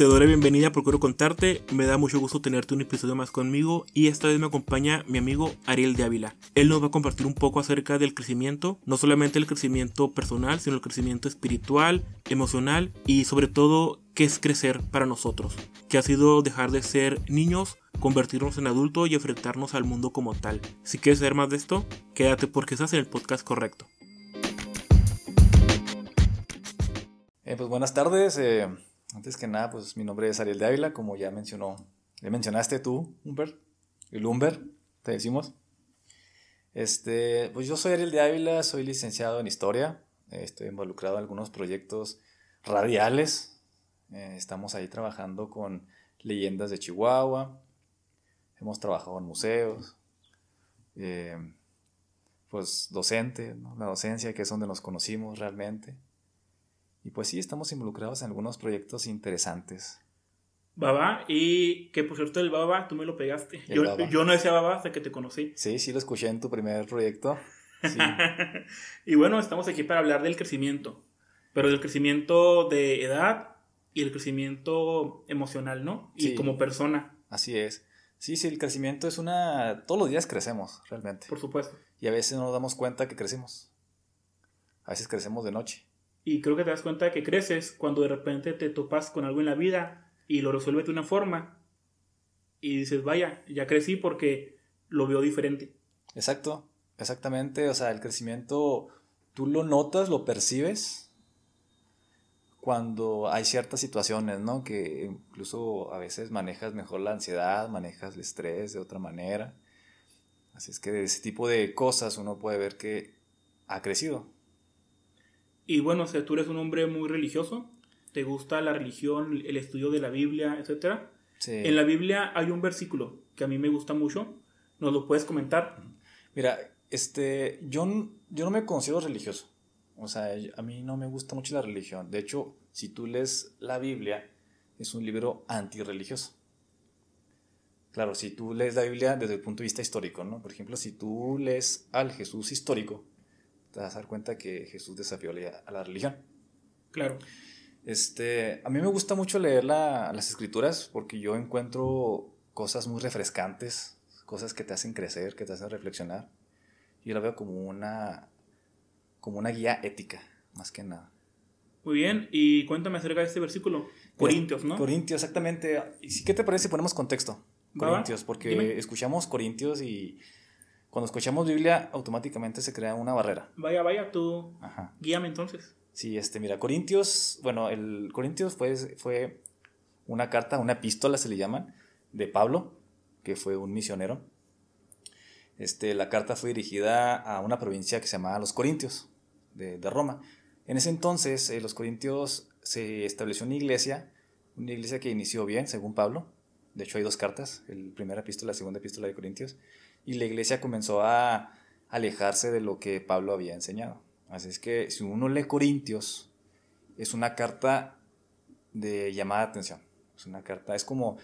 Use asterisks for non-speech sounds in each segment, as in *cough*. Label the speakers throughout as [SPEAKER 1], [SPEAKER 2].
[SPEAKER 1] Te doy la bienvenida, procuro contarte. Me da mucho gusto tenerte un episodio más conmigo y esta vez me acompaña mi amigo Ariel de Ávila. Él nos va a compartir un poco acerca del crecimiento, no solamente el crecimiento personal, sino el crecimiento espiritual, emocional y sobre todo qué es crecer para nosotros, que ha sido dejar de ser niños, convertirnos en adultos y enfrentarnos al mundo como tal. Si quieres saber más de esto, quédate porque estás en el podcast correcto.
[SPEAKER 2] Eh, pues buenas tardes. Eh, antes que nada, pues mi nombre es Ariel de Ávila, como ya mencionó, le mencionaste tú, Humber, el Humber, te decimos. Este, pues yo soy Ariel de Ávila, soy licenciado en historia, estoy involucrado en algunos proyectos radiales. Eh, estamos ahí trabajando con leyendas de Chihuahua, hemos trabajado en museos, eh, pues docente, la docencia, que es donde nos conocimos realmente. Y pues sí, estamos involucrados en algunos proyectos interesantes.
[SPEAKER 1] Baba, y que por cierto el Baba, tú me lo pegaste. Yo, yo, no decía Baba hasta que te conocí.
[SPEAKER 2] Sí, sí lo escuché en tu primer proyecto. *laughs*
[SPEAKER 1] y bueno, estamos aquí para hablar del crecimiento, pero del crecimiento de edad y el crecimiento emocional, ¿no? Y como persona.
[SPEAKER 2] Así es. Sí, sí, el crecimiento es una... Todos los días crecemos, realmente.
[SPEAKER 1] Por supuesto.
[SPEAKER 2] Y a veces no nos damos cuenta que crecemos. A veces crecemos de noche.
[SPEAKER 1] Y creo que te das cuenta de que creces cuando de repente te topas con algo en la vida y lo resuelves de una forma y dices, vaya, ya crecí porque lo veo diferente.
[SPEAKER 2] Exacto, exactamente. O sea, el crecimiento tú lo notas, lo percibes cuando hay ciertas situaciones, ¿no? Que incluso a veces manejas mejor la ansiedad, manejas el estrés de otra manera. Así es que de ese tipo de cosas uno puede ver que ha crecido.
[SPEAKER 1] Y bueno, o tú eres un hombre muy religioso, te gusta la religión, el estudio de la Biblia, etc. En la Biblia hay un versículo que a mí me gusta mucho, ¿nos lo puedes comentar?
[SPEAKER 2] Mira, este, yo, yo no me considero religioso, o sea, a mí no me gusta mucho la religión. De hecho, si tú lees la Biblia, es un libro antirreligioso. Claro, si tú lees la Biblia desde el punto de vista histórico, ¿no? Por ejemplo, si tú lees al Jesús histórico, te vas a dar cuenta que Jesús desafió a la religión.
[SPEAKER 1] Claro.
[SPEAKER 2] Este, a mí me gusta mucho leer las escrituras porque yo encuentro cosas muy refrescantes, cosas que te hacen crecer, que te hacen reflexionar. Yo la veo como una, como una guía ética, más que nada.
[SPEAKER 1] Muy bien, y cuéntame acerca de este versículo. Corintios, ¿no?
[SPEAKER 2] Corintios, exactamente. ¿Y qué te parece si ponemos contexto? Corintios, porque escuchamos Corintios y cuando escuchamos Biblia, automáticamente se crea una barrera.
[SPEAKER 1] Vaya, vaya, tú guíame entonces.
[SPEAKER 2] Sí, este, mira, Corintios, bueno, el Corintios fue, fue una carta, una epístola se le llaman, de Pablo, que fue un misionero. Este, la carta fue dirigida a una provincia que se llamaba Los Corintios, de, Roma. En ese entonces, eh, los Corintios se estableció una iglesia, una iglesia que inició bien, según Pablo. De hecho, hay dos cartas, la primera epístola, la segunda epístola de Corintios y la iglesia comenzó a alejarse de lo que Pablo había enseñado. Así es que si uno lee Corintios, es una carta de llamada de atención. Es una carta, es como,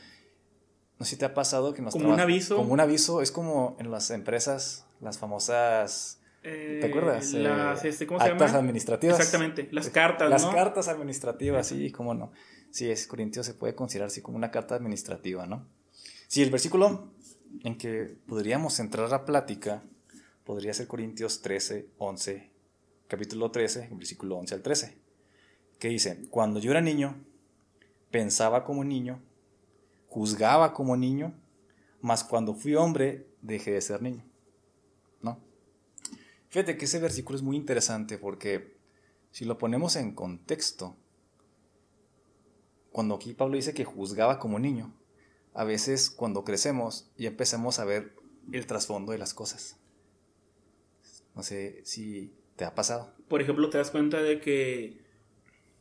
[SPEAKER 2] no sé si te ha pasado que nos
[SPEAKER 1] Como un aviso.
[SPEAKER 2] Como un aviso, es como en las empresas, las famosas... ¿Te eh, acuerdas?
[SPEAKER 1] Las,
[SPEAKER 2] eh,
[SPEAKER 1] este, ¿cómo se
[SPEAKER 2] actas administrativas.
[SPEAKER 1] Exactamente, las cartas,
[SPEAKER 2] Las cartas administrativas, sí, cómo no. Sí, es Corintios se puede considerar así como una carta administrativa, ¿no? Sí, el versículo en que podríamos entrar a plática podría ser Corintios 13, 11, capítulo 13, versículo 11 al 13, que dice, cuando yo era niño, pensaba como niño, juzgaba como niño, mas cuando fui hombre, dejé de ser niño. ¿No? Fíjate que ese versículo es muy interesante porque si lo ponemos en contexto, cuando aquí Pablo dice que juzgaba como niño, a veces cuando crecemos y empezamos a ver el trasfondo de las cosas. No sé si te ha pasado.
[SPEAKER 1] Por ejemplo, te das cuenta de que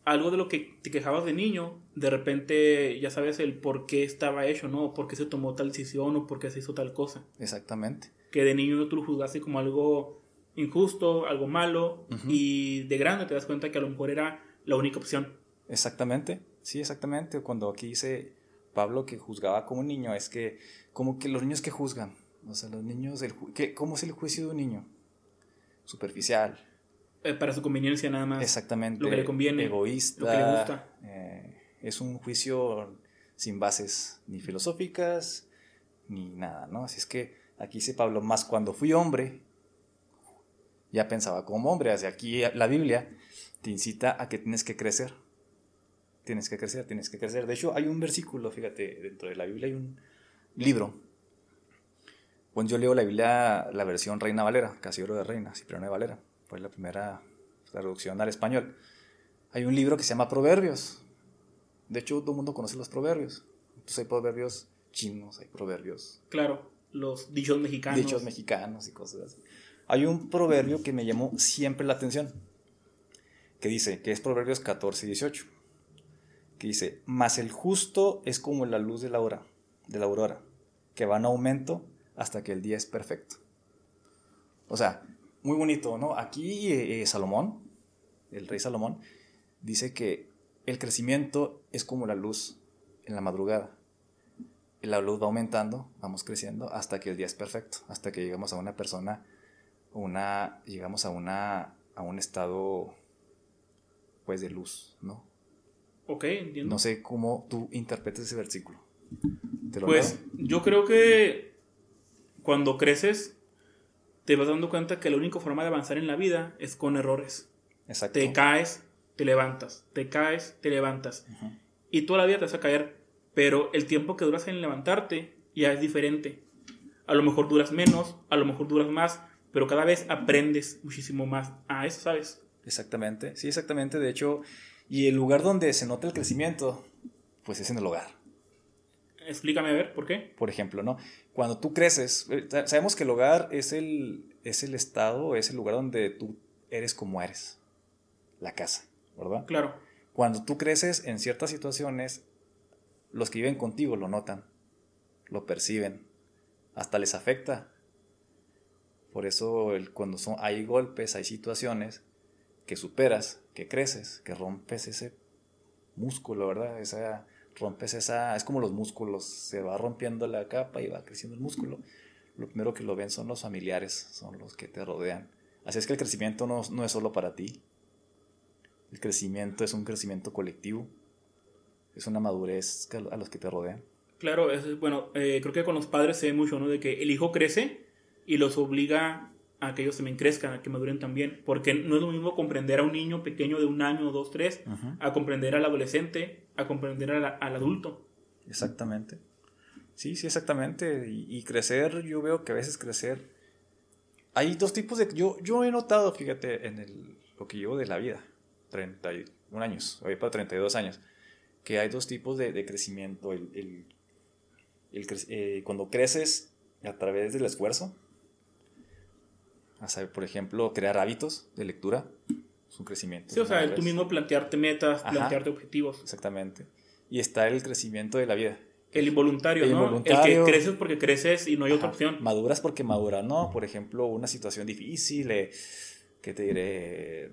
[SPEAKER 1] algo de lo que te quejabas de niño, de repente ya sabes el por qué estaba hecho, ¿no? por qué se tomó tal decisión o por qué se hizo tal cosa.
[SPEAKER 2] Exactamente.
[SPEAKER 1] Que de niño tú lo juzgaste como algo injusto, algo malo, y de grande te das cuenta que a lo mejor era la única opción.
[SPEAKER 2] Exactamente, sí, exactamente. Cuando aquí dice Pablo que juzgaba como niño, es que como que los niños que juzgan, o sea, los niños, el ¿cómo es el juicio de un niño? Superficial.
[SPEAKER 1] Eh, para su conveniencia nada más.
[SPEAKER 2] Exactamente.
[SPEAKER 1] Lo que le conviene.
[SPEAKER 2] Egoísta.
[SPEAKER 1] Lo que le gusta.
[SPEAKER 2] Eh, Es un juicio sin bases ni filosóficas ni nada, ¿no? Así es que aquí dice Pablo, más cuando fui hombre, ya pensaba como hombre. Hacia aquí la Biblia te incita a que tienes que crecer. Tienes que crecer, tienes que crecer. De hecho, hay un versículo, fíjate, dentro de la Biblia hay un libro. Bueno, yo leo la Biblia, la versión Reina Valera, Casillero de Reina, Cipriano de Valera. Fue la primera traducción al español. Hay un libro que se llama Proverbios. De hecho, todo el mundo conoce los proverbios. Entonces hay proverbios chinos, hay proverbios.
[SPEAKER 1] Claro, los dichos mexicanos.
[SPEAKER 2] Dichos mexicanos y cosas así. Hay un proverbio que me llamó siempre la atención, que dice, que es Proverbios 14 y 18, dice, mas el justo es como la luz de la hora, de la aurora, que va en aumento hasta que el día es perfecto. O sea, muy bonito, ¿no? Aquí eh, eh, Salomón, el rey Salomón, dice que el crecimiento es como la luz en la madrugada. La luz va aumentando, vamos creciendo hasta que el día es perfecto, hasta que llegamos a una persona una, llegamos a, una, a un estado, pues, de luz, ¿no?
[SPEAKER 1] Ok, entiendo.
[SPEAKER 2] No sé cómo tú interpretes ese versículo.
[SPEAKER 1] pues, yo creo que cuando creces, te vas dando cuenta que la única forma de avanzar en la vida es con errores. Exacto. Te caes, te levantas, te caes, te levantas. Y toda la vida te vas a caer, pero el tiempo que duras en levantarte ya es diferente. A lo mejor duras menos, a lo mejor duras más, pero cada vez aprendes muchísimo más a eso, ¿sabes?
[SPEAKER 2] Exactamente, sí, exactamente. De hecho, y el lugar donde se nota el crecimiento, pues es en el hogar.
[SPEAKER 1] Explícame a ver, ¿por qué?
[SPEAKER 2] Por ejemplo, ¿no? Cuando tú creces, eh, sabemos que el hogar es el, es el estado, es el lugar donde tú eres como eres. La casa, ¿verdad?
[SPEAKER 1] Claro.
[SPEAKER 2] Cuando tú creces en ciertas situaciones, los que viven contigo lo notan, lo perciben, hasta les afecta por eso el, cuando son, hay golpes, hay situaciones que superas, que creces, que rompes ese músculo, ¿verdad? Esa, rompes esa, es como los músculos, se va rompiendo la capa y va creciendo el músculo. Lo primero que lo ven son los familiares, son los que te rodean. Así es que el crecimiento no, no es solo para ti. El crecimiento es un crecimiento colectivo. Es una madurez a los que te rodean.
[SPEAKER 1] Claro, es, bueno, eh, creo que con los padres se ve mucho, ¿no? De que el hijo crece y los obliga a que ellos también crezcan, a que maduren también, porque no es lo mismo comprender a un niño pequeño de un año, dos, tres, a comprender al adolescente, a comprender al, adulto.
[SPEAKER 2] Exactamente. Sí, sí, exactamente. Y, crecer, yo veo que a veces crecer... Hay dos tipos de... Yo, yo he notado, fíjate, en el, lo que llevo de la vida, 31 años, hoy para 32 años, que hay dos tipos de, de crecimiento. El, el, el eh, cuando creces a través del esfuerzo, a saber, por ejemplo, crear hábitos de lectura, es un crecimiento.
[SPEAKER 1] Sí, o sea, tú mismo plantearte metas, plantearte objetivos.
[SPEAKER 2] Exactamente. Y está el crecimiento de la vida.
[SPEAKER 1] El involuntario, ¿no? El que creces porque creces y no hay otra opción.
[SPEAKER 2] Maduras porque maduras, ¿no? Por ejemplo, una situación difícil, eh, ¿qué te diré?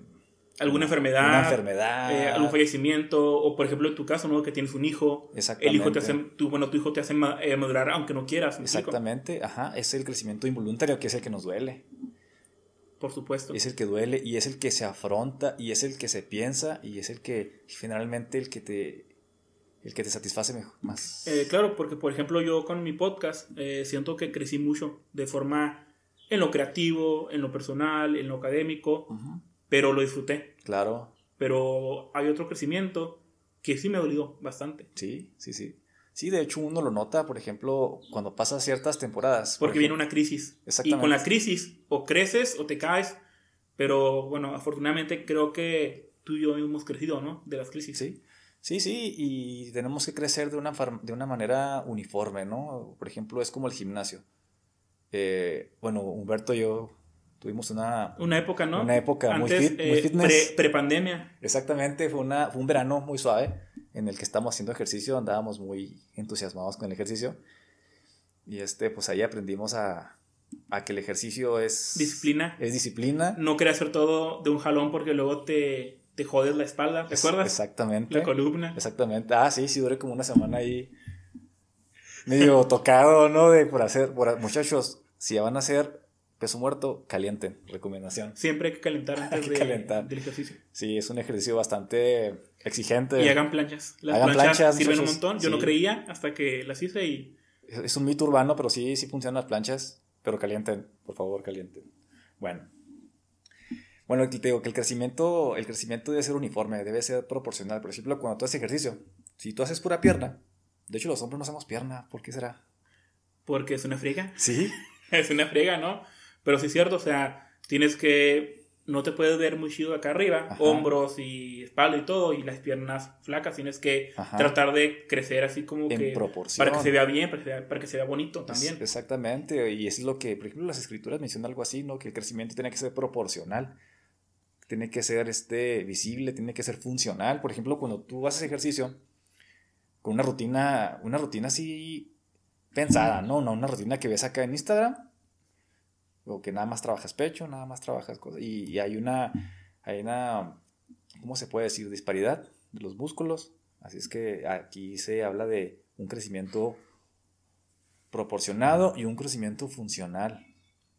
[SPEAKER 1] alguna enfermedad,
[SPEAKER 2] una enfermedad.
[SPEAKER 1] Eh, algún fallecimiento, o por ejemplo en tu caso, ¿no? Que tienes un hijo. El hijo te hace, tu, bueno, tu hijo te hace eh, madurar aunque no quieras.
[SPEAKER 2] Exactamente, ajá. Es el crecimiento involuntario que es el que nos duele.
[SPEAKER 1] Por supuesto.
[SPEAKER 2] Es el que duele y es el que se afronta y es el que se piensa y es el que generalmente el que te el que te satisface más.
[SPEAKER 1] Eh, claro, porque por ejemplo yo con mi podcast eh, siento que crecí mucho de forma en lo creativo, en lo personal, en lo académico, pero lo disfruté.
[SPEAKER 2] Claro.
[SPEAKER 1] Pero hay otro crecimiento que sí me dolió bastante.
[SPEAKER 2] Sí, sí, sí. Sí, de hecho uno lo nota, por ejemplo, cuando pasa ciertas temporadas.
[SPEAKER 1] Porque viene una crisis. Exactamente. Y con la crisis o creces o te caes, pero bueno, afortunadamente creo que tú y yo hemos crecido, ¿no? De las crisis.
[SPEAKER 2] Sí, sí, sí, y tenemos que crecer de una, de una manera uniforme, ¿no? Por ejemplo, es como el gimnasio. Eh, bueno, Humberto y yo tuvimos una...
[SPEAKER 1] Una época, ¿no?
[SPEAKER 2] Una época muy, fit, muy eh,
[SPEAKER 1] fitness. Pre-pandemia.
[SPEAKER 2] Exactamente, fue, una, fue un verano muy suave en el que estamos haciendo ejercicio, andábamos muy entusiasmados con el ejercicio. Y este, pues ahí aprendimos a, a que el ejercicio es...
[SPEAKER 1] Disciplina.
[SPEAKER 2] Es disciplina.
[SPEAKER 1] No quería hacer todo de un jalón porque luego te, te jodes la espalda, ¿te acuerdas?
[SPEAKER 2] Exactamente.
[SPEAKER 1] La columna.
[SPEAKER 2] Exactamente. Ah, sí, sí, duré como una semana ahí medio tocado, ¿no? De por hacer, por, muchachos, si van a hacer peso muerto, calienten, recomendación.
[SPEAKER 1] Siempre hay que calentar antes *laughs* de,
[SPEAKER 2] calentar.
[SPEAKER 1] del ejercicio.
[SPEAKER 2] Sí, es un ejercicio bastante exigente.
[SPEAKER 1] Y hagan planchas. Las
[SPEAKER 2] Hagan
[SPEAKER 1] planchas,
[SPEAKER 2] planchas,
[SPEAKER 1] sirven un montón. Yo no creía hasta que las hice y
[SPEAKER 2] Es es un mito urbano, pero sí, sí funcionan las planchas, pero calienten, por favor, calienten. Bueno. Bueno, te digo que el crecimiento, el crecimiento debe ser uniforme, debe ser proporcional. Por ejemplo, cuando tú haces ejercicio, si tú haces pura pierna, de hecho los hombres no hacemos pierna, ¿por qué será?
[SPEAKER 1] porque es una friega.
[SPEAKER 2] Sí, *laughs*
[SPEAKER 1] es una friega, ¿no? Pero sí es cierto, o sea, tienes que. No te puedes ver muy chido acá arriba,
[SPEAKER 2] Ajá.
[SPEAKER 1] hombros y espalda y todo, y las piernas flacas. Tienes que
[SPEAKER 2] Ajá.
[SPEAKER 1] tratar de crecer así como
[SPEAKER 2] en
[SPEAKER 1] que.
[SPEAKER 2] proporción.
[SPEAKER 1] Para que se vea bien, para que se vea, para que se vea bonito también.
[SPEAKER 2] Es- Exactamente, y es lo que, por ejemplo, las escrituras mencionan algo así, ¿no? Que el crecimiento tiene que ser proporcional, tiene que ser este, visible, tiene que ser funcional. Por ejemplo, cuando tú haces ejercicio con una rutina, una rutina así pensada, ¿no? No una rutina que ves acá en Instagram, o que nada más trabajas pecho, nada más trabajas cosas, y, y hay una, hay una, ¿cómo se puede decir? Disparidad de los músculos. Así es que aquí se habla de un crecimiento proporcionado y un crecimiento funcional.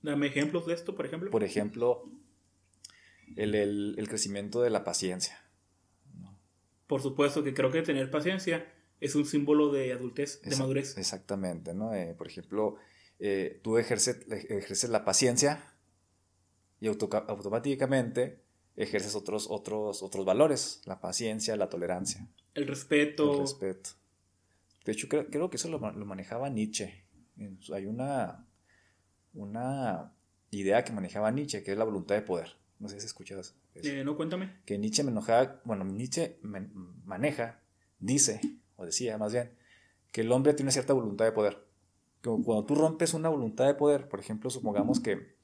[SPEAKER 1] Dame ejemplos de esto, por ejemplo.
[SPEAKER 2] Por ejemplo, el, el- el crecimiento de la paciencia.
[SPEAKER 1] Por supuesto que creo que tener paciencia es un símbolo de adultez, de madurez.
[SPEAKER 2] Exactamente, ¿no? Eh, por ejemplo, eh, tú ejerces, ejerces la paciencia y automáticamente ejerces otros, otros, otros valores, la paciencia, la tolerancia,
[SPEAKER 1] El respeto.
[SPEAKER 2] el respeto. De hecho, creo, creo que eso lo, ma- lo manejaba Nietzsche. Hay una, una idea que manejaba Nietzsche, que es la voluntad de poder. No sé si has escuchado eso.
[SPEAKER 1] Eh, no, cuéntame.
[SPEAKER 2] que Nietzsche me enojaba, bueno, Nietzsche me- maneja, dice, o decía más bien, que el hombre tiene cierta voluntad de poder. Cuando tú rompes una voluntad de poder, por ejemplo, supongamos que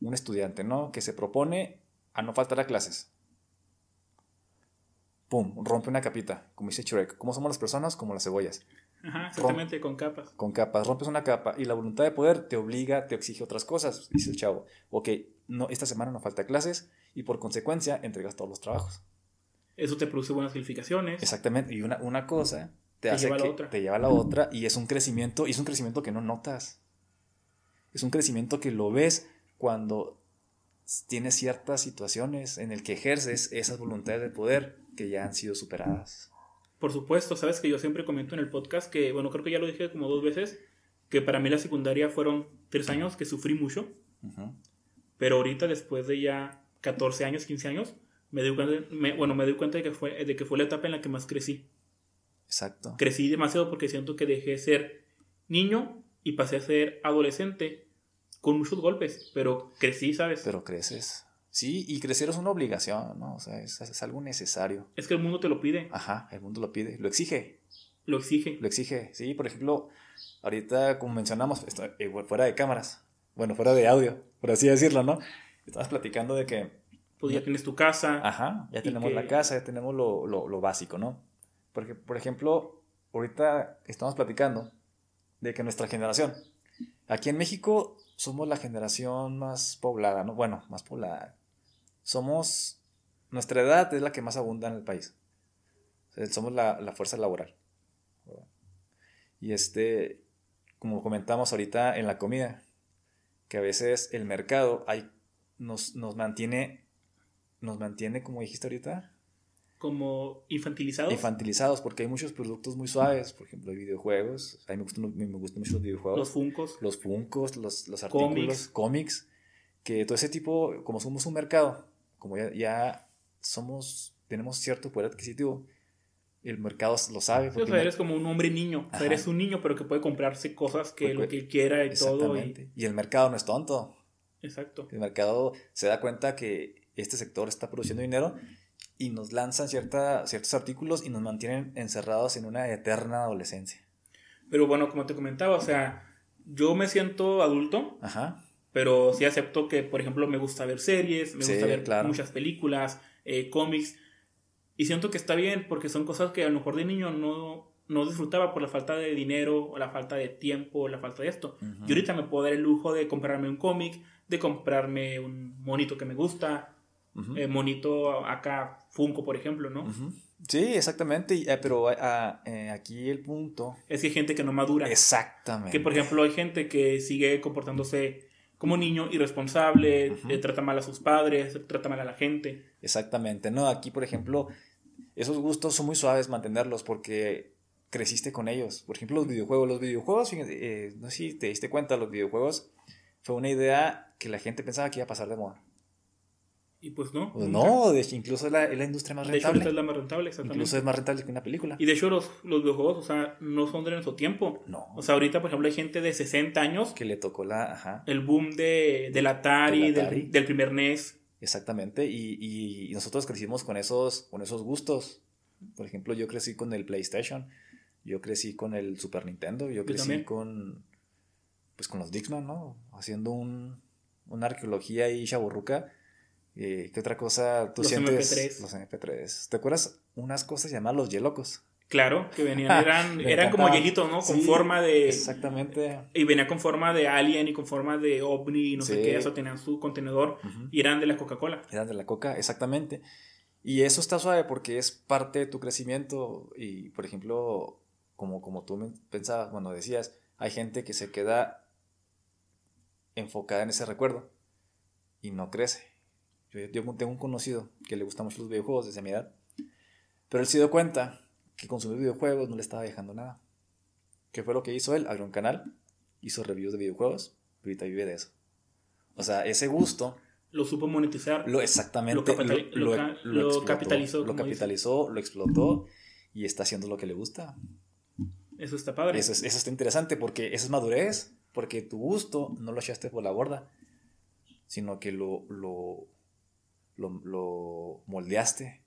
[SPEAKER 2] un estudiante, ¿no? Que se propone a no faltar a clases. Pum, rompe una capita, como dice Shrek. ¿Cómo somos las personas? Como las cebollas.
[SPEAKER 1] Ajá, exactamente, con capas.
[SPEAKER 2] Con capas, rompes una capa y la voluntad de poder te obliga, te exige otras cosas, dice el chavo. Ok, no, esta semana no falta clases y por consecuencia entregas todos los trabajos.
[SPEAKER 1] Eso te produce buenas calificaciones.
[SPEAKER 2] Exactamente, y una, una cosa te,
[SPEAKER 1] Te
[SPEAKER 2] hace
[SPEAKER 1] lleva a la otra.
[SPEAKER 2] te lleva a la otra y es un crecimiento, y es un crecimiento que no notas. Es un crecimiento que lo ves cuando tienes ciertas situaciones en el que ejerces esas voluntades de poder que ya han sido superadas.
[SPEAKER 1] Por supuesto, sabes que yo siempre comento en el podcast que, bueno, creo que ya lo dije como dos veces, que para mí la secundaria fueron tres años que sufrí mucho, pero ahorita después de ya 14 años, 15 años, me doy cuenta, me- bueno, me doy cuenta de que, fue, de que fue la etapa en la que más crecí.
[SPEAKER 2] Exacto.
[SPEAKER 1] Crecí demasiado porque siento que dejé de ser niño y pasé a ser adolescente con muchos golpes, pero crecí, ¿sabes?
[SPEAKER 2] Pero creces. Sí, y crecer es una obligación, ¿no? O sea, es, es algo necesario.
[SPEAKER 1] es que el mundo te lo pide,
[SPEAKER 2] Ajá, el mundo lo pide, lo exige.
[SPEAKER 1] lo exige.
[SPEAKER 2] Lo exige, sí, por ejemplo, ahorita como mencionamos, esto, eh, fuera de cámaras, bueno, fuera de audio, por así decirlo, ¿no? Estabas platicando de que,
[SPEAKER 1] Pues ya tienes tu casa,
[SPEAKER 2] ajá, ya tenemos
[SPEAKER 1] que-
[SPEAKER 2] la casa, ya tenemos lo, lo- lo básico, ¿no? Porque, por ejemplo, ahorita estamos platicando de que nuestra generación, aquí en México somos la generación más poblada, ¿no? Bueno, más poblada. Somos, nuestra edad es la que más abunda en el país. Somos la, fuerza laboral. Y este, como comentamos ahorita en la comida, que a veces el mercado nos, nos mantiene, nos mantiene, como dijiste ahorita,
[SPEAKER 1] como infantilizados.
[SPEAKER 2] infantilizados, porque hay muchos productos muy suaves, por ejemplo, hay videojuegos, a mí me gustan, me gustan mucho los videojuegos,
[SPEAKER 1] los funcos.
[SPEAKER 2] los funcos, los, los artículos,
[SPEAKER 1] Cómics.
[SPEAKER 2] que todo ese tipo, como somos un mercado, como ya, ya somos, tenemos cierto poder adquisitivo, el mercado lo sabe.
[SPEAKER 1] O
[SPEAKER 2] porque
[SPEAKER 1] sea,
[SPEAKER 2] no-
[SPEAKER 1] eres como un hombre niño. O sea, eres un niño, pero que puede comprarse cosas que
[SPEAKER 2] Pues,
[SPEAKER 1] lo que él quiera y todo. Y...
[SPEAKER 2] Y el mercado no es tonto.
[SPEAKER 1] Exacto.
[SPEAKER 2] El mercado se da cuenta que este sector está produciendo dinero y nos lanzan cierta, ciertos artículos y nos mantienen encerrados en una eterna adolescencia.
[SPEAKER 1] Pero bueno, como te comentaba, o sea, yo me siento adulto,
[SPEAKER 2] Ajá.
[SPEAKER 1] pero sí acepto que, por ejemplo, me gusta ver series, me
[SPEAKER 2] Sí,
[SPEAKER 1] gusta ver
[SPEAKER 2] claro.
[SPEAKER 1] muchas películas, eh, cómics. Y siento que está bien porque son cosas que a lo mejor de niño no, no disfrutaba por la falta de dinero o la falta de tiempo o la falta de esto.
[SPEAKER 2] Ujú.
[SPEAKER 1] Y ahorita me puedo dar el lujo de comprarme un cómic, de comprarme un monito que me gusta, Eh, monito acá, Funko, por ejemplo, ¿no?
[SPEAKER 2] Sí, exactamente. eh, pero ah, eh, aquí el punto.
[SPEAKER 1] Es que hay gente que no madura.
[SPEAKER 2] Exactamente.
[SPEAKER 1] Que por ejemplo hay gente que sigue comportándose como niño irresponsable, eh, trata mal a sus padres, trata mal a la gente.
[SPEAKER 2] Exactamente, ¿no? Aquí, por ejemplo, esos gustos son muy suaves mantenerlos porque creciste con ellos. Por ejemplo, los videojuegos. Los videojuegos, eh, no sé si te diste cuenta, los videojuegos fue una idea que la gente pensaba que iba a pasar de moda.
[SPEAKER 1] Y pues no.
[SPEAKER 2] Pues no, de incluso es la, es la, industria más rentable. De hecho,
[SPEAKER 1] es la más rentable, exactamente.
[SPEAKER 2] Incluso es más rentable que una película.
[SPEAKER 1] Y de hecho, los, los videojuegos, o sea, no son de nuestro tiempo. No. O sea, ahorita, por ejemplo, hay gente de 60 años.
[SPEAKER 2] Que le tocó la. Ajá.
[SPEAKER 1] El boom de, del Atari, Del, del, primer NES.
[SPEAKER 2] Exactamente. Y, y, nosotros crecimos con esos, con esos gustos. Por ejemplo, yo crecí con el PlayStation. Yo crecí con el Super Nintendo. Yo crecí con. Pues con los Dixman, ¿no? Haciendo un, una arqueología y chaburruca eh, ¿Qué otra cosa tú
[SPEAKER 1] los
[SPEAKER 2] sientes?
[SPEAKER 1] MP3.
[SPEAKER 2] Los MP3. ¿Te acuerdas unas cosas llamadas los yelocos?
[SPEAKER 1] Claro, que venían, *laughs* eran, eran como hielitos, ¿no? Con forma de.
[SPEAKER 2] Exactamente.
[SPEAKER 1] Y venía con forma de alien y con forma de ovni y no sé qué, eso tenían su contenedor y eran de la Coca-Cola.
[SPEAKER 2] Eran de la Coca, exactamente. Y eso está suave porque es parte de tu crecimiento. Y por ejemplo, como, como tú pensabas, cuando decías, hay gente que se queda enfocada en ese recuerdo y no crece. Yo, tengo un conocido que le gustan mucho los videojuegos desde mi edad, pero él se dio cuenta que consumir videojuegos no le estaba dejando nada. ¿Qué fue lo que hizo él? Abrió un canal, hizo reviews de videojuegos, y ahorita vive de eso. O sea, ese gusto...
[SPEAKER 1] Lo supo monetizar.
[SPEAKER 2] Lo exactamente. Lo,
[SPEAKER 1] lo, capitalizó.
[SPEAKER 2] Lo capitalizó, lo explotó y está haciendo lo que le gusta.
[SPEAKER 1] Eso está padre.
[SPEAKER 2] Eso, eso está interesante porque eso es madurez, porque tu gusto no lo echaste por la borda, sino que lo, lo, lo, moldeaste,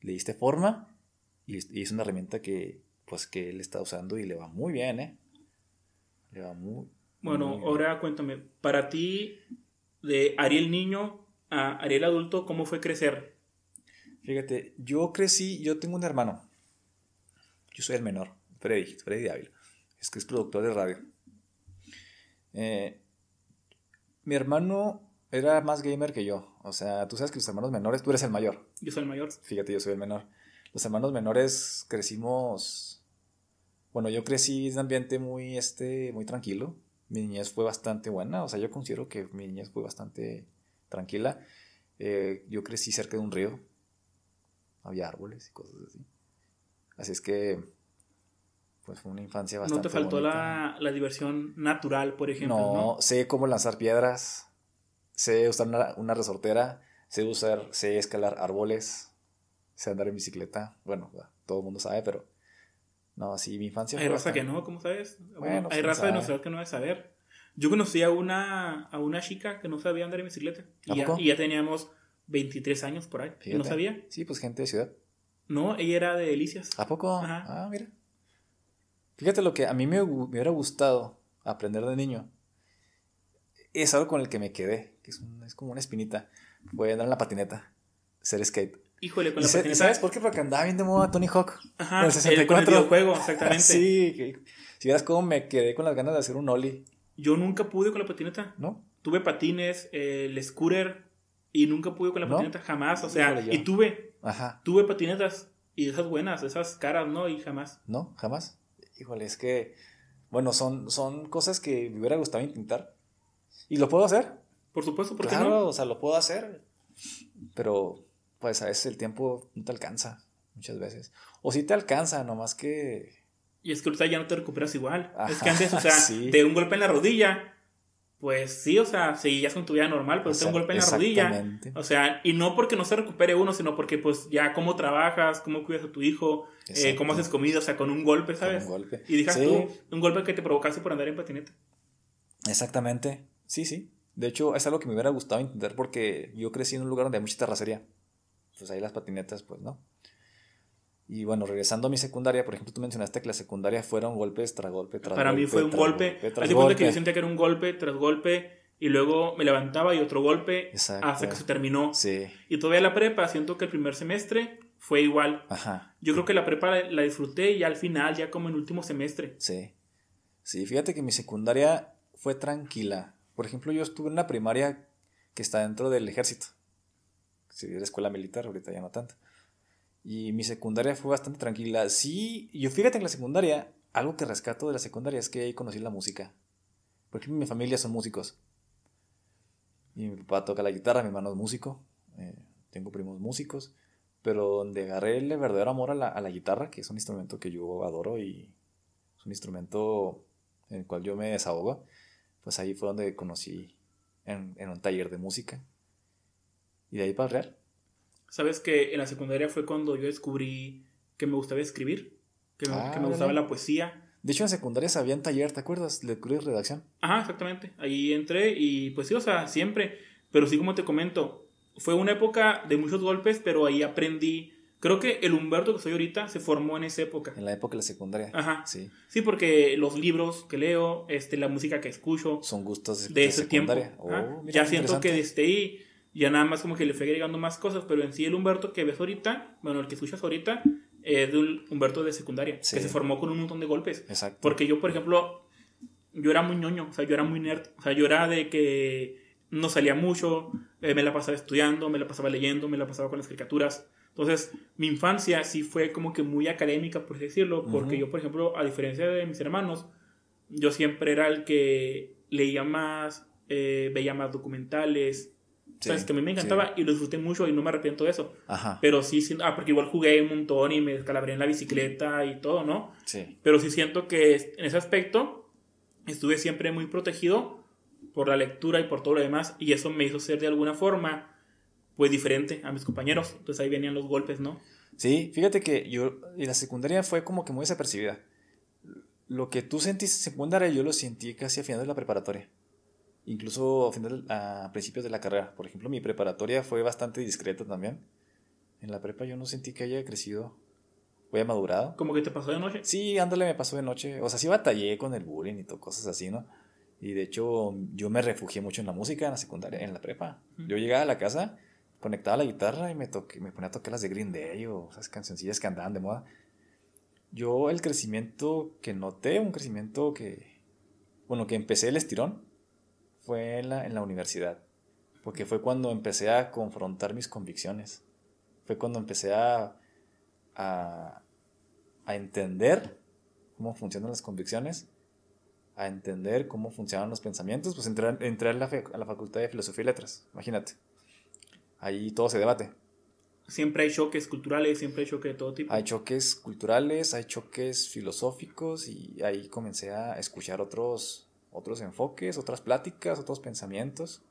[SPEAKER 2] le diste forma y, es una herramienta que, pues, que él está usando y le va muy bien, ¿eh? Le va muy...
[SPEAKER 1] Bueno, ahora cuéntame, para ti, de Ariel niño a Ariel adulto, ¿cómo fue crecer?
[SPEAKER 2] Fíjate, yo crecí, yo tengo un hermano, yo soy el menor, Freddy, Freddy Ávila, es que es productor de radio. Eh, mi hermano era más gamer que yo. O sea, tú sabes que los hermanos menores, tú eres el mayor.
[SPEAKER 1] Yo soy el mayor.
[SPEAKER 2] Fíjate, yo soy el menor. Los hermanos menores crecimos. Bueno, yo crecí en un ambiente muy, este, muy tranquilo. Mi niñez fue bastante buena. O sea, yo considero que mi niñez fue bastante tranquila. Eh, yo crecí cerca de un río. Había árboles y cosas así. Así es que, pues fue una infancia bastante.
[SPEAKER 1] ¿No te faltó la, la, diversión natural, por ejemplo? No,
[SPEAKER 2] no, sé cómo lanzar piedras sé usar una, resortera, sé usar, sé escalar árboles, sé andar en bicicleta. Bueno, todo el mundo sabe, pero no, sí, mi infancia.
[SPEAKER 1] Hay raza que no, ¿cómo sabes? Bueno, hay raza de nuestra edad que no debe saber. Yo conocí a una, a una chica que no sabía andar en bicicleta. Y ya, y ya, teníamos 23 años por ahí. Y no sabía.
[SPEAKER 2] Sí, pues gente de ciudad.
[SPEAKER 1] No, ella era de Delicias.
[SPEAKER 2] ¿A poco? Ah, mira. Fíjate lo que a mí me, me hubiera gustado aprender de niño. Es algo con el que me quedé es, como una espinita. Voy a andar en la patineta, ser skate.
[SPEAKER 1] Híjole, con la
[SPEAKER 2] patineta. sabes por qué? Porque andaba bien de moda Tony Hawk.
[SPEAKER 1] Ajá, el 64. El, juego, exactamente. *laughs*
[SPEAKER 2] sí, si vieras cómo me quedé con las ganas de hacer un ollie.
[SPEAKER 1] Yo nunca pude con la patineta.
[SPEAKER 2] ¿No?
[SPEAKER 1] Tuve patines, el scooter, y nunca pude con la patineta, jamás. O sea, y tuve. Ajá. Tuve patinetas, y esas buenas, esas caras, ¿no? Y jamás.
[SPEAKER 2] No, jamás. Híjole, es que. Bueno, son, son cosas que me hubiera gustado intentar. Y lo puedo hacer.
[SPEAKER 1] Por supuesto, ¿por
[SPEAKER 2] qué no? o sea, lo puedo hacer. Pero, pues a veces el tiempo no te alcanza, muchas veces. O sí te alcanza, nomás que.
[SPEAKER 1] Y es que ahorita ya no te recuperas igual. es que antes, o sea, *laughs* de un golpe en la rodilla, pues sí, o sea, seguías con tu vida normal, pero te un golpe en la rodilla. O sea, y no porque no se recupere uno, sino porque pues ya cómo trabajas, cómo cuidas a tu hijo, eh, cómo haces comida, o sea, con un golpe, ¿sabes? un golpe. Y dejas tú un golpe que te provocaste por andar en patineta.
[SPEAKER 2] Exactamente, sí, sí. De hecho, es algo que me hubiera gustado intentar porque yo crecí en un lugar donde hay mucha terracería. Pues ahí las patinetas, pues no. Y bueno, regresando a mi secundaria, por ejemplo, tú mencionaste que la secundaria fueron golpes tras golpe tras
[SPEAKER 1] Para
[SPEAKER 2] golpe.
[SPEAKER 1] mí fue un golpe. Hace cuenta que yo sentía que era un golpe tras golpe y luego me levantaba y otro golpe hasta que se terminó.
[SPEAKER 2] Sí.
[SPEAKER 1] Y todavía la prepa, siento que el primer semestre fue igual.
[SPEAKER 2] Ajá.
[SPEAKER 1] Yo creo que la prepa la, la disfruté y al final, ya como en último semestre.
[SPEAKER 2] Sí. Sí, fíjate que mi secundaria fue tranquila. Por ejemplo, yo estuve en una primaria que está dentro del ejército. Si la escuela militar, ahorita ya no tanto. Y mi secundaria fue bastante tranquila. Sí, yo fíjate en la secundaria, algo que rescato de la secundaria es que ahí conocí la música. Por ejemplo, mi familia son músicos. Y mi papá toca la guitarra, mi hermano es músico, eh, tengo primos músicos, pero donde agarré el verdadero amor a la, a la guitarra, que es un instrumento que yo adoro y es un instrumento en el cual yo me desahogo, pues ahí fue donde conocí en, en un taller de música. Y de ahí para el real.
[SPEAKER 1] Sabes que en la secundaria fue cuando yo descubrí que me gustaba escribir, que me, que me gustaba la poesía.
[SPEAKER 2] De hecho, en secundaria había un taller, ¿te acuerdas? Lectura y redacción.
[SPEAKER 1] Ajá, exactamente. Ahí entré y pues sí, o sea, siempre. Pero sí, como te comento, fue una época de muchos golpes, pero ahí aprendí. Creo que el Humberto que soy ahorita se formó en esa época.
[SPEAKER 2] En la época de la secundaria.
[SPEAKER 1] Ajá. Sí. Sí, porque los libros que leo, este, la música que escucho.
[SPEAKER 2] Son gustos
[SPEAKER 1] de, de ese tiempo. Oh, ya siento que desde ahí ya nada más como que le fue agregando más cosas, pero en sí el Humberto que ves ahorita, bueno, el que escuchas ahorita, es de un Humberto de secundaria, que se formó con un montón de golpes. Exacto. Porque yo, por ejemplo, yo era muy ñoño, o sea, yo era muy nerd, o sea, yo era de que no salía mucho, eh, me la pasaba estudiando, me la pasaba leyendo, me la pasaba con las caricaturas. Entonces, mi infancia sí fue como que muy académica, por así decirlo, porque yo, por ejemplo, a diferencia de mis hermanos, yo siempre era el que leía más, eh, veía más documentales, ¿Sabes? Que a mí me encantaba y lo disfruté mucho y no me arrepiento de eso. Ajá. Pero sí, sí, ah, porque igual jugué un montón y me descalabré en la bicicleta y todo, ¿no? Sí. Pero sí siento que en ese aspecto estuve siempre muy protegido por la lectura y por todo lo demás y eso me hizo ser de alguna forma pues diferente a mis compañeros. Entonces ahí venían los golpes, ¿no?
[SPEAKER 2] Sí, fíjate que yo, y la secundaria fue como que muy desapercibida. Lo que tú sentiste en secundaria yo lo sentí casi a final de la preparatoria incluso a, principios de la carrera. Por ejemplo, mi preparatoria fue bastante discreta también. En la prepa yo no sentí que haya crecido, haya madurado.
[SPEAKER 1] ¿Como que te pasó de noche?
[SPEAKER 2] Sí, ándale, me pasó de noche. O sea, sí batallé con el bullying y todo, cosas así, ¿no? Y de hecho, yo me refugié mucho en la música en la secundaria, en la prepa. Yo llegaba a la casa, conectaba la guitarra y me, toqué, me ponía a tocar las de Green Day o esas cancioncillas que andaban de moda. Yo el crecimiento que noté, un crecimiento que, bueno, que empecé el estirón, fue en la, en la universidad, porque fue cuando empecé a confrontar mis convicciones, fue cuando empecé a, a, a entender cómo funcionan las convicciones, a entender cómo funcionan los pensamientos, pues entré, entré a, la a la Facultad de Filosofía y Letras, imagínate. Ahí todo se debate.
[SPEAKER 1] Siempre hay choques culturales, siempre hay choques de todo tipo.
[SPEAKER 2] Hay choques culturales, hay choques filosóficos y ahí comencé a escuchar otros, otros enfoques, otras pláticas, otros pensamientos.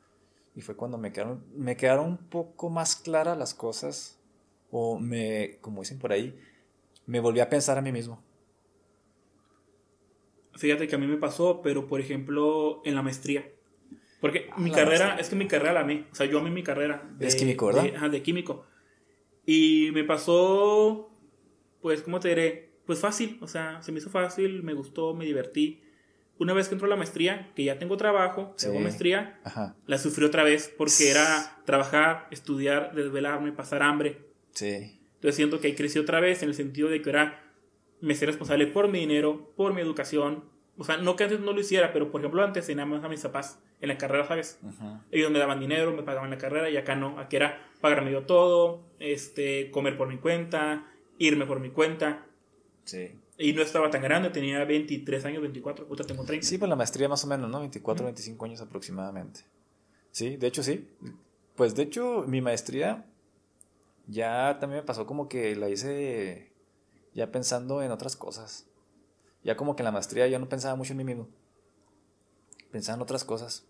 [SPEAKER 2] Y fue cuando me quedaron, me quedaron un poco más claras las cosas. O me, como dicen por ahí, me volví a pensar a mí mismo.
[SPEAKER 1] Fíjate que a mí me pasó, pero por ejemplo, en la maestría. Porque ah, mi carrera, es que mi carrera la amé. O sea, yo amé mi carrera.
[SPEAKER 2] De, químico, ¿verdad?
[SPEAKER 1] De, de químico. Y me pasó, pues, ¿cómo te diré? Pues fácil. O sea, se me hizo fácil, me gustó, me divertí una vez que entró a la maestría, que ya tengo trabajo, tengo maestría, la sufrí otra vez porque era trabajar, estudiar, desvelarme, pasar hambre. Sí. Entonces siento que ahí crecí otra vez en el sentido de que era me ser responsable por mi dinero, por mi educación. O sea, no que antes no lo hiciera, pero por ejemplo antes tenía más a mis papás en la carrera, ¿sabes? Ellos me daban dinero, me pagaban la carrera y acá no. Aquí era pagarme yo todo, este, comer por mi cuenta, irme por mi cuenta. Sí. Y no estaba tan grande, tenía 23 años, 24, ahorita tengo 30.
[SPEAKER 2] Sí, pues la maestría más o menos, ¿no? 24, 25 años aproximadamente. Sí, de hecho sí. Pues de hecho mi maestría ya también me pasó como que la hice ya pensando en otras cosas. Ya como que en la maestría ya no pensaba mucho en mí mismo. Pensaba en otras cosas.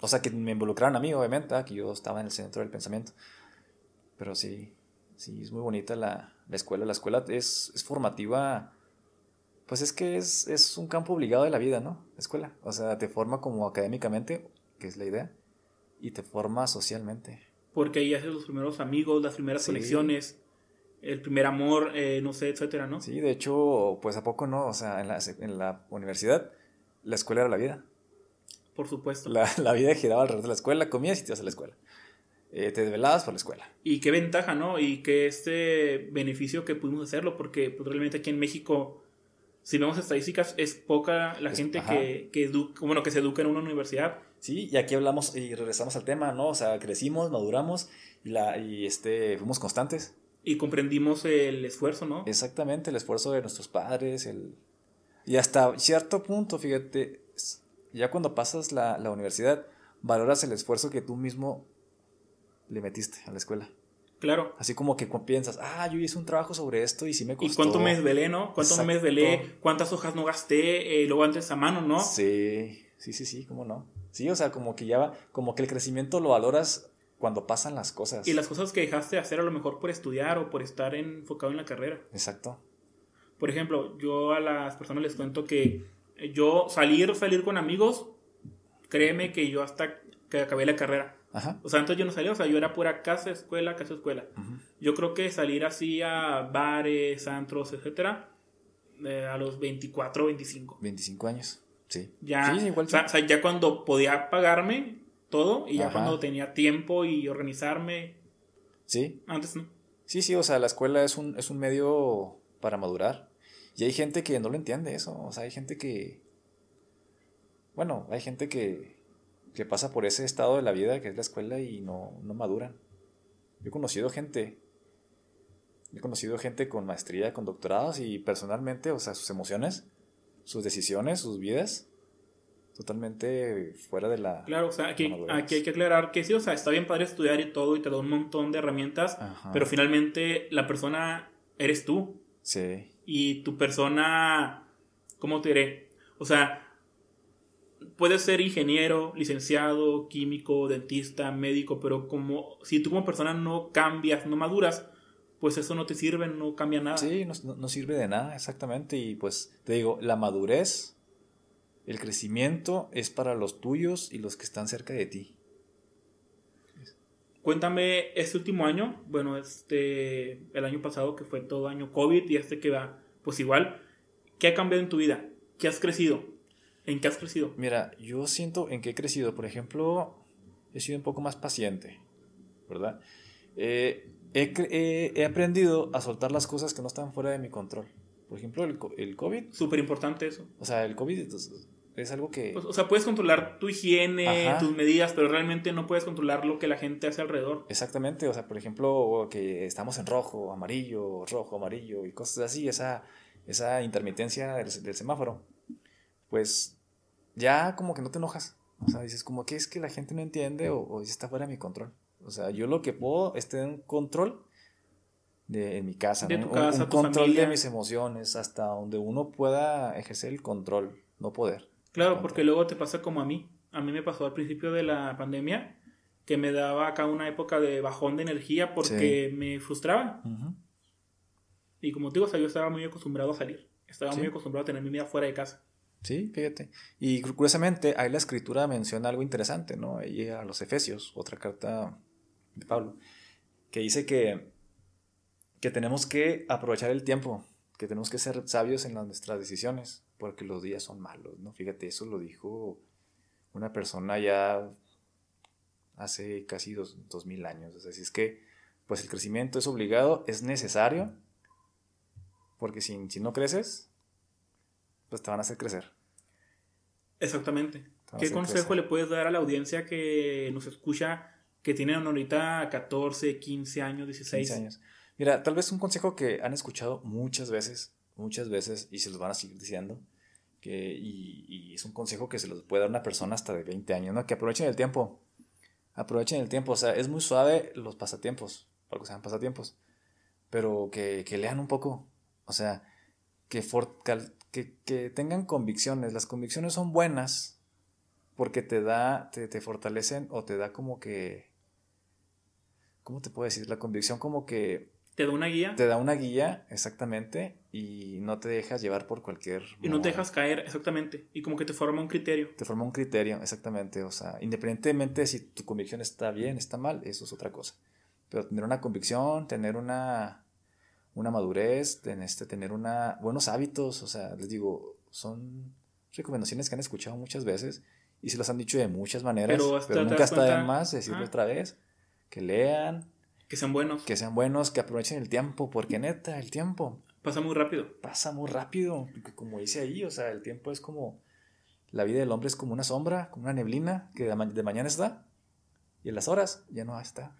[SPEAKER 2] O sea, que me involucraron a mí, obviamente, que yo estaba en el centro del pensamiento. Pero sí, sí, es muy bonita la, la escuela. La escuela es, es formativa pues es que es, es un campo obligado de la vida, ¿no? escuela. O sea, te forma como académicamente, que es la idea, y te forma socialmente.
[SPEAKER 1] Porque ahí haces los primeros amigos, las primeras conexiones, el primer amor, eh, no sé, etcétera, ¿no?
[SPEAKER 2] Sí, de hecho, pues a poco no, o sea, en la, en la universidad, la escuela era la vida.
[SPEAKER 1] Por supuesto.
[SPEAKER 2] La, la vida giraba alrededor de la escuela, comías y te ibas a la escuela. Eh, te desvelabas por la escuela.
[SPEAKER 1] Y qué ventaja, ¿no? Y qué este beneficio que pudimos hacerlo, porque pues, realmente aquí en México si vemos estadísticas, es poca la gente que, que, bueno, que se educa en una universidad.
[SPEAKER 2] Sí, y aquí hablamos y regresamos al tema, ¿no? O sea, crecimos, maduramos y, la, y este, fuimos constantes.
[SPEAKER 1] Y comprendimos el esfuerzo, ¿no?
[SPEAKER 2] Exactamente, el esfuerzo de nuestros padres, el... Y hasta cierto punto, fíjate, ya cuando pasas la, la universidad, valoras el esfuerzo que tú mismo le metiste a la escuela.
[SPEAKER 1] Claro.
[SPEAKER 2] Así como que piensas, ah, yo hice un trabajo sobre esto y sí me costó.
[SPEAKER 1] ¿Y cuánto me desvelé, no? ¿Cuánto no me desvelé? ¿Cuántas hojas no gasté? Eh, luego antes a mano, ¿no?
[SPEAKER 2] Sí, sí, sí, sí, cómo no. Sí, o sea, como que ya va, como que el crecimiento lo valoras cuando pasan las cosas.
[SPEAKER 1] Y las cosas que dejaste de hacer a lo mejor por estudiar o por estar enfocado en la carrera.
[SPEAKER 2] Exacto.
[SPEAKER 1] Por ejemplo, yo a las personas les cuento que yo salir, salir con amigos, créeme que yo hasta que acabé la carrera o sea, entonces yo no salía, o sea, yo era pura casa, escuela, casa, escuela. Yo creo que salir así a bares, antros, etcétera, eh, a los 24, 25.
[SPEAKER 2] 25 años, sí.
[SPEAKER 1] Ya, O, sea, ya cuando podía pagarme todo y ya cuando tenía tiempo y organizarme.
[SPEAKER 2] Sí.
[SPEAKER 1] Antes no.
[SPEAKER 2] Sí, sí, o sea, la escuela es un, es un medio para madurar. Y hay gente que no lo entiende eso. O sea, hay gente que. Bueno, hay gente que que pasa por ese estado de la vida que es la escuela y no, no maduran. Yo he conocido gente, he conocido gente con maestría, con doctorados y personalmente, o sea, sus emociones, sus decisiones, sus vidas, totalmente fuera de la...
[SPEAKER 1] Claro, o sea, aquí, aquí hay que aclarar que sí, o sea, está bien padre estudiar y todo y te da un montón de herramientas, pero finalmente la persona eres tú.
[SPEAKER 2] Sí.
[SPEAKER 1] Y tu persona, ¿cómo te diré? O sea, puedes ser ingeniero, licenciado, químico, dentista, médico, pero como si tú como persona no cambias, no maduras, pues eso no te sirve, no cambia nada.
[SPEAKER 2] Sí, no, sirve de nada, exactamente. Y pues te digo, la madurez, el crecimiento es para los tuyos y los que están cerca de ti.
[SPEAKER 1] Cuéntame, este último año, bueno, este, el año pasado que fue todo año COVID y este que va, pues igual, ¿qué ha cambiado en tu vida? ¿Qué has crecido? ¿En qué has crecido?
[SPEAKER 2] Mira, yo siento en que he crecido. Por ejemplo, he sido un poco más paciente, ¿verdad? Eh, he, aprendido a soltar las cosas que no están fuera de mi control. Por ejemplo, el, el COVID.
[SPEAKER 1] Súper importante eso.
[SPEAKER 2] O sea, el COVID es, algo que...
[SPEAKER 1] Pues, o sea, puedes controlar tu higiene, tus medidas, pero realmente no puedes controlar lo que la gente hace alrededor.
[SPEAKER 2] Exactamente. O sea, por ejemplo, que estamos en rojo, amarillo, rojo, amarillo y cosas así. Esa, esa intermitencia del, del semáforo. Pues ya como que no te enojas. O sea, dices como que es que la gente no entiende o, o está fuera de mi control. O sea, yo lo que puedo es tener control de, en mi casa,
[SPEAKER 1] de tu casa,
[SPEAKER 2] un, control de mis emociones, hasta donde uno pueda ejercer el control, no poder.
[SPEAKER 1] Claro, porque luego te pasa como a mí. A mí me pasó al principio de la pandemia que me daba acá una época de bajón de energía porque me frustraba. Y como te digo, o sea, yo estaba muy acostumbrado a salir. Estaba muy acostumbrado a tener mi vida fuera de casa.
[SPEAKER 2] Sí, fíjate. Y curiosamente, ahí la escritura menciona algo interesante, ¿no? Ahí a los Efesios, otra carta de Pablo, que dice que, que tenemos que aprovechar el tiempo, que tenemos que ser sabios en nuestras decisiones, porque los días son malos, ¿no? Fíjate, eso lo dijo una persona ya hace casi dos, mil años. O sea, si es que, pues el crecimiento es obligado, es necesario, porque si, si no creces, pues te van a hacer crecer.
[SPEAKER 1] Exactamente. ¿Qué consejo le puedes dar a la audiencia que nos escucha, que tienen ahorita 14, 15 años, 16? 15 años.
[SPEAKER 2] Mira, tal vez un consejo que han escuchado muchas veces, muchas veces, y se los van a seguir diciendo, que, y, es un consejo que se los puede dar una persona hasta de 20 años, ¿no? Que aprovechen el tiempo. Aprovechen el tiempo. O sea, es muy suave los pasatiempos, porque sean pasatiempos, pero que, que lean un poco. O sea, que, for, que, tengan convicciones. Las convicciones son buenas porque te da, te, te fortalecen o te da como que, ¿cómo te puedo decir? La convicción como que...
[SPEAKER 1] ¿Te da una guía?
[SPEAKER 2] Te da una guía, exactamente, y no te dejas llevar por cualquier...
[SPEAKER 1] Y no te dejas caer, exactamente, y como que te forma un criterio.
[SPEAKER 2] Te forma un criterio, exactamente, o sea, independientemente de si tu convicción está bien, está mal, eso es otra cosa. Pero tener una convicción, tener una, una madurez, este, tener una, buenos hábitos, o sea, les digo, son recomendaciones que han escuchado muchas veces y se las han dicho de muchas maneras, pero, nunca está de más decirlo otra vez, que lean,
[SPEAKER 1] que sean buenos,
[SPEAKER 2] que sean buenos, que aprovechen el tiempo, porque neta, el tiempo
[SPEAKER 1] pasa muy rápido.
[SPEAKER 2] Pasa muy rápido, como dice ahí, o sea, el tiempo es como la vida del hombre es como una sombra, como una neblina que de, de mañana está y en las horas ya no está.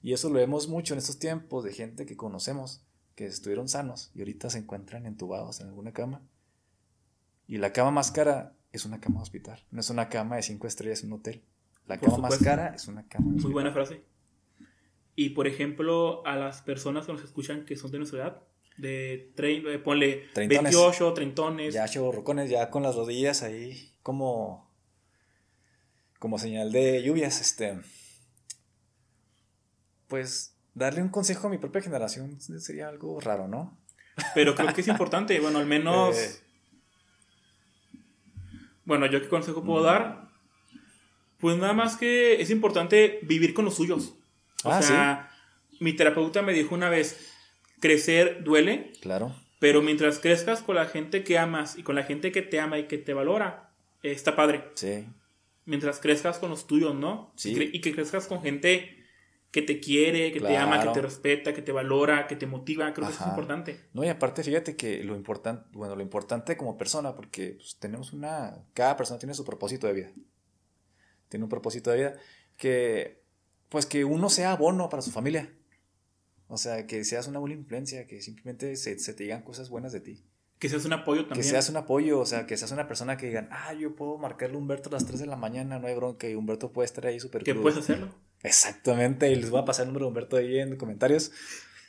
[SPEAKER 2] Y eso lo vemos mucho en estos tiempos de gente que conocemos que estuvieron sanos y ahorita se encuentran entubados en alguna cama. Y la cama más cara es una cama de hospital, no es una cama de cinco estrellas en un hotel. La
[SPEAKER 1] Por
[SPEAKER 2] cama más cara es una cama.
[SPEAKER 1] Muy buena frase. Y por ejemplo, a las personas que nos escuchan que son de nuestra edad, de trein- eh, ponle
[SPEAKER 2] Treintones.
[SPEAKER 1] 28, treintones,
[SPEAKER 2] Ya rocones, ya con las rodillas ahí como como señal de lluvias, este pues darle un consejo a mi propia generación sería algo raro, ¿no?
[SPEAKER 1] pero creo que es importante, *laughs* bueno, al menos,
[SPEAKER 2] Eh,
[SPEAKER 1] bueno, yo qué consejo puedo dar, pues nada más que es importante vivir con los suyos. O
[SPEAKER 2] Ah,
[SPEAKER 1] sea, mi terapeuta me dijo una vez, crecer duele,
[SPEAKER 2] claro.
[SPEAKER 1] pero mientras crezcas con la gente que amas y con la gente que te ama y que te valora, está padre.
[SPEAKER 2] Sí.
[SPEAKER 1] mientras crezcas con los tuyos, ¿no?
[SPEAKER 2] Sí.
[SPEAKER 1] Y, que crezcas con gente que te quiere, que te ama, que te respeta, que te valora, que te motiva. Creo que eso es importante.
[SPEAKER 2] No, y aparte, fíjate que lo importante, bueno, lo importante como persona, porque pues, tenemos una, cada persona tiene su propósito de vida. Tiene un propósito de vida que, pues que uno sea abono para su familia. O sea, que seas una buena influencia, que simplemente se, se te digan cosas buenas de ti.
[SPEAKER 1] Que seas un apoyo
[SPEAKER 2] Que
[SPEAKER 1] también.
[SPEAKER 2] seas un apoyo, o sea, que seas una persona que digan, ah, yo puedo marcarle a Humberto a las 3 de la mañana, no hay bronca, y Humberto puede estar ahí súper
[SPEAKER 1] que
[SPEAKER 2] crudo".
[SPEAKER 1] puedes hacerlo.
[SPEAKER 2] Exactamente, y les voy a pasar el número de Humberto ahí en comentarios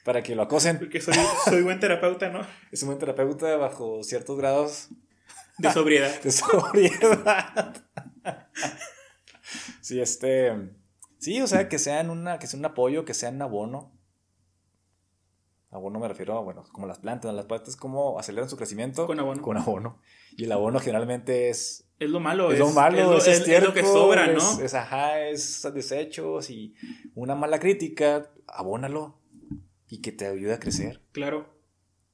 [SPEAKER 2] para que lo acosen.
[SPEAKER 1] Porque soy, soy buen terapeuta, ¿no? *laughs*
[SPEAKER 2] Es un buen terapeuta bajo ciertos grados
[SPEAKER 1] De sobriedad. *laughs*
[SPEAKER 2] de sobriedad. sí, este. Sí, o sea, que sean una, que sea un apoyo, que sean un abono. Abono me refiero a, bueno, como las plantas, las plantas como aceleran su crecimiento.
[SPEAKER 1] Con abono.
[SPEAKER 2] Con abono. Y el abono generalmente es.
[SPEAKER 1] Es lo malo.
[SPEAKER 2] Es, lo malo,
[SPEAKER 1] es, lo-
[SPEAKER 2] es,
[SPEAKER 1] es- es lo que sobra, ¿no?
[SPEAKER 2] Es, ajá, es desechos y una mala crítica, abónalo y que te ayude a crecer.
[SPEAKER 1] Claro,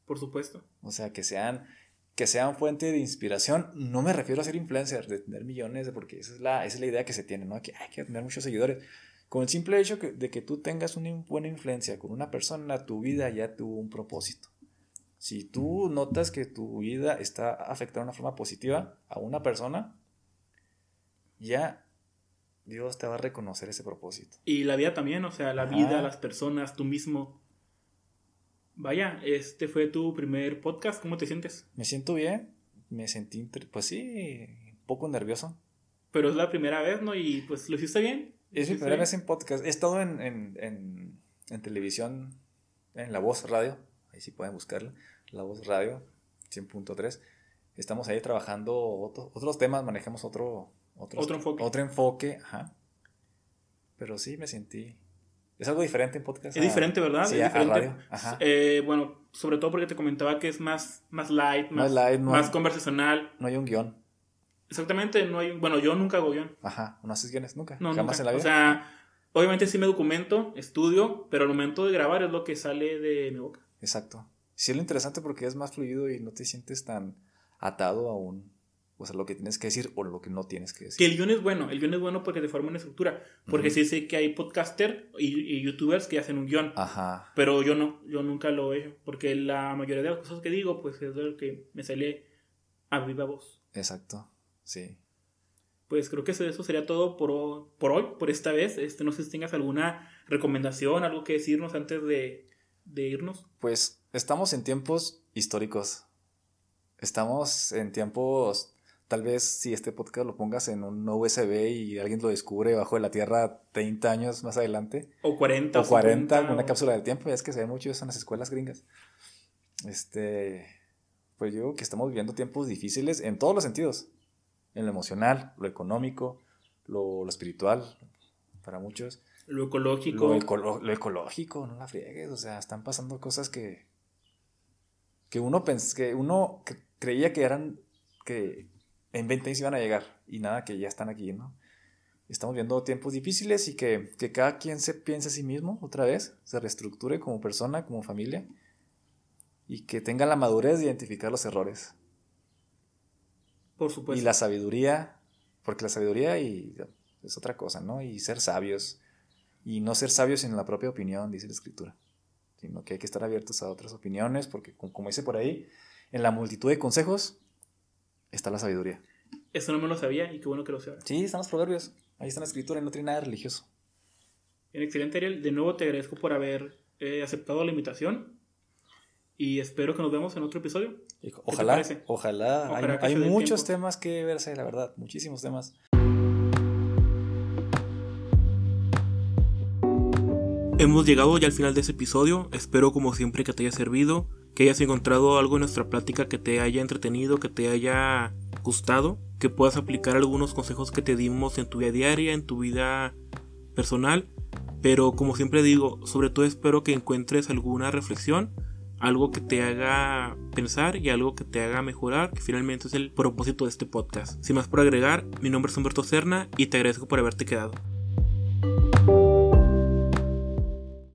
[SPEAKER 1] por supuesto.
[SPEAKER 2] O sea, que sean, que sean fuente de inspiración. No me refiero a ser influencer, de tener millones, porque esa es la, esa es la idea que se tiene, ¿no? Que hay que tener muchos seguidores. Con el simple hecho que- de que tú tengas una buena influencia con una persona, tu vida ya tuvo un propósito. Si tú notas que tu vida está afectada de una forma positiva a una persona, ya Dios te va a reconocer ese propósito.
[SPEAKER 1] Y la vida también, o sea, la
[SPEAKER 2] Ajá.
[SPEAKER 1] vida, las personas, tú mismo. Vaya, este fue tu primer podcast. ¿Cómo te sientes?
[SPEAKER 2] Me siento bien, me sentí, pues sí, un poco nervioso.
[SPEAKER 1] Pero es la primera vez, ¿no? Y pues lo hiciste bien.
[SPEAKER 2] Es mi primera
[SPEAKER 1] bien.
[SPEAKER 2] vez en podcast. He estado en, en, en, en televisión, en La Voz Radio. Ahí sí pueden buscarla. La Voz Radio, 100.3. Estamos ahí trabajando otro- otros temas, manejamos otro, otros-
[SPEAKER 1] Otro enfoque.
[SPEAKER 2] Otro enfoque, ajá. Pero sí me sentí. Es algo diferente en podcast.
[SPEAKER 1] Es
[SPEAKER 2] a-
[SPEAKER 1] diferente, ¿verdad?
[SPEAKER 2] Sí,
[SPEAKER 1] es
[SPEAKER 2] a- a
[SPEAKER 1] diferente.
[SPEAKER 2] radio. Ajá.
[SPEAKER 1] Eh, bueno, sobre todo porque te comentaba que es más, más light, más,
[SPEAKER 2] Más light, no
[SPEAKER 1] más
[SPEAKER 2] hay-
[SPEAKER 1] conversacional.
[SPEAKER 2] No hay un guion.
[SPEAKER 1] Exactamente, no hay. Bueno, yo nunca hago guion.
[SPEAKER 2] Ajá. ¿No haces guiones nunca?
[SPEAKER 1] No,
[SPEAKER 2] Jamás
[SPEAKER 1] nunca.
[SPEAKER 2] en la vida.
[SPEAKER 1] O sea, obviamente sí me documento, estudio, pero al momento de grabar es lo que sale de mi boca.
[SPEAKER 2] Exacto. Sí, es lo interesante porque es más fluido y no te sientes tan atado a un. O sea, lo que tienes que decir o lo que no tienes que decir.
[SPEAKER 1] Que el guion es bueno, el guion es bueno porque te forma una estructura. Porque sí sé que hay podcaster y, y youtubers que hacen un guion.
[SPEAKER 2] Ajá.
[SPEAKER 1] Pero yo no, yo nunca lo he hecho. Porque la mayoría de las cosas que digo, pues es lo que me sale a viva voz.
[SPEAKER 2] Exacto. Sí.
[SPEAKER 1] Pues creo que eso eso sería todo por, por hoy, por esta vez. Este, no sé si tengas alguna recomendación, algo que decirnos antes de, de irnos.
[SPEAKER 2] Pues estamos en tiempos históricos. Estamos en tiempos. Tal vez si este podcast lo pongas en un USB y alguien lo descubre bajo de la tierra 30 años más adelante.
[SPEAKER 1] O 40.
[SPEAKER 2] O 40,
[SPEAKER 1] 50,
[SPEAKER 2] una
[SPEAKER 1] o-
[SPEAKER 2] cápsula del tiempo, ya es que se ve mucho eso en las escuelas gringas. Este, pues yo creo que estamos viviendo tiempos difíciles en todos los sentidos. En lo emocional, lo económico, lo, lo espiritual, para muchos.
[SPEAKER 1] Lo ecológico.
[SPEAKER 2] Lo, ecológico, no la friegues. O sea, están pasando cosas que, que uno, pens- que uno cre- creía que eran, que en 20 años iban a llegar y nada, que ya están aquí, ¿no? Estamos viendo tiempos difíciles y que, que cada quien se piense a sí mismo otra vez, se reestructure como persona, como familia y que tenga la madurez de identificar los errores.
[SPEAKER 1] por supuesto.
[SPEAKER 2] Y la sabiduría, porque la sabiduría y, es otra cosa, ¿no? Y ser sabios. Y no ser sabios en la propia opinión, dice la escritura. Sino que hay que estar abiertos a otras opiniones, porque como, como dice por ahí, en la multitud de consejos está la sabiduría.
[SPEAKER 1] Eso no me lo sabía y qué bueno que lo sé.
[SPEAKER 2] Sí, están los proverbios. Ahí está la escritura y no tiene nada religioso.
[SPEAKER 1] Bien, excelente, Ariel. De nuevo te agradezco por haber eh, aceptado la invitación. Y espero que nos vemos en otro episodio.
[SPEAKER 2] Ojalá, ojalá. Hay, hay muchos temas que verse, la verdad. Muchísimos temas.
[SPEAKER 1] Hemos llegado ya al final de este episodio. Espero, como siempre, que te haya servido que hayas encontrado algo en nuestra plática que te haya entretenido, que te haya gustado, que puedas aplicar algunos consejos que te dimos en tu vida diaria, en tu vida personal, pero como siempre digo, sobre todo espero que encuentres alguna reflexión, algo que te haga pensar y algo que te haga mejorar, que finalmente es el propósito de este podcast. Sin más por agregar, mi nombre es Humberto Cerna y te agradezco por haberte quedado.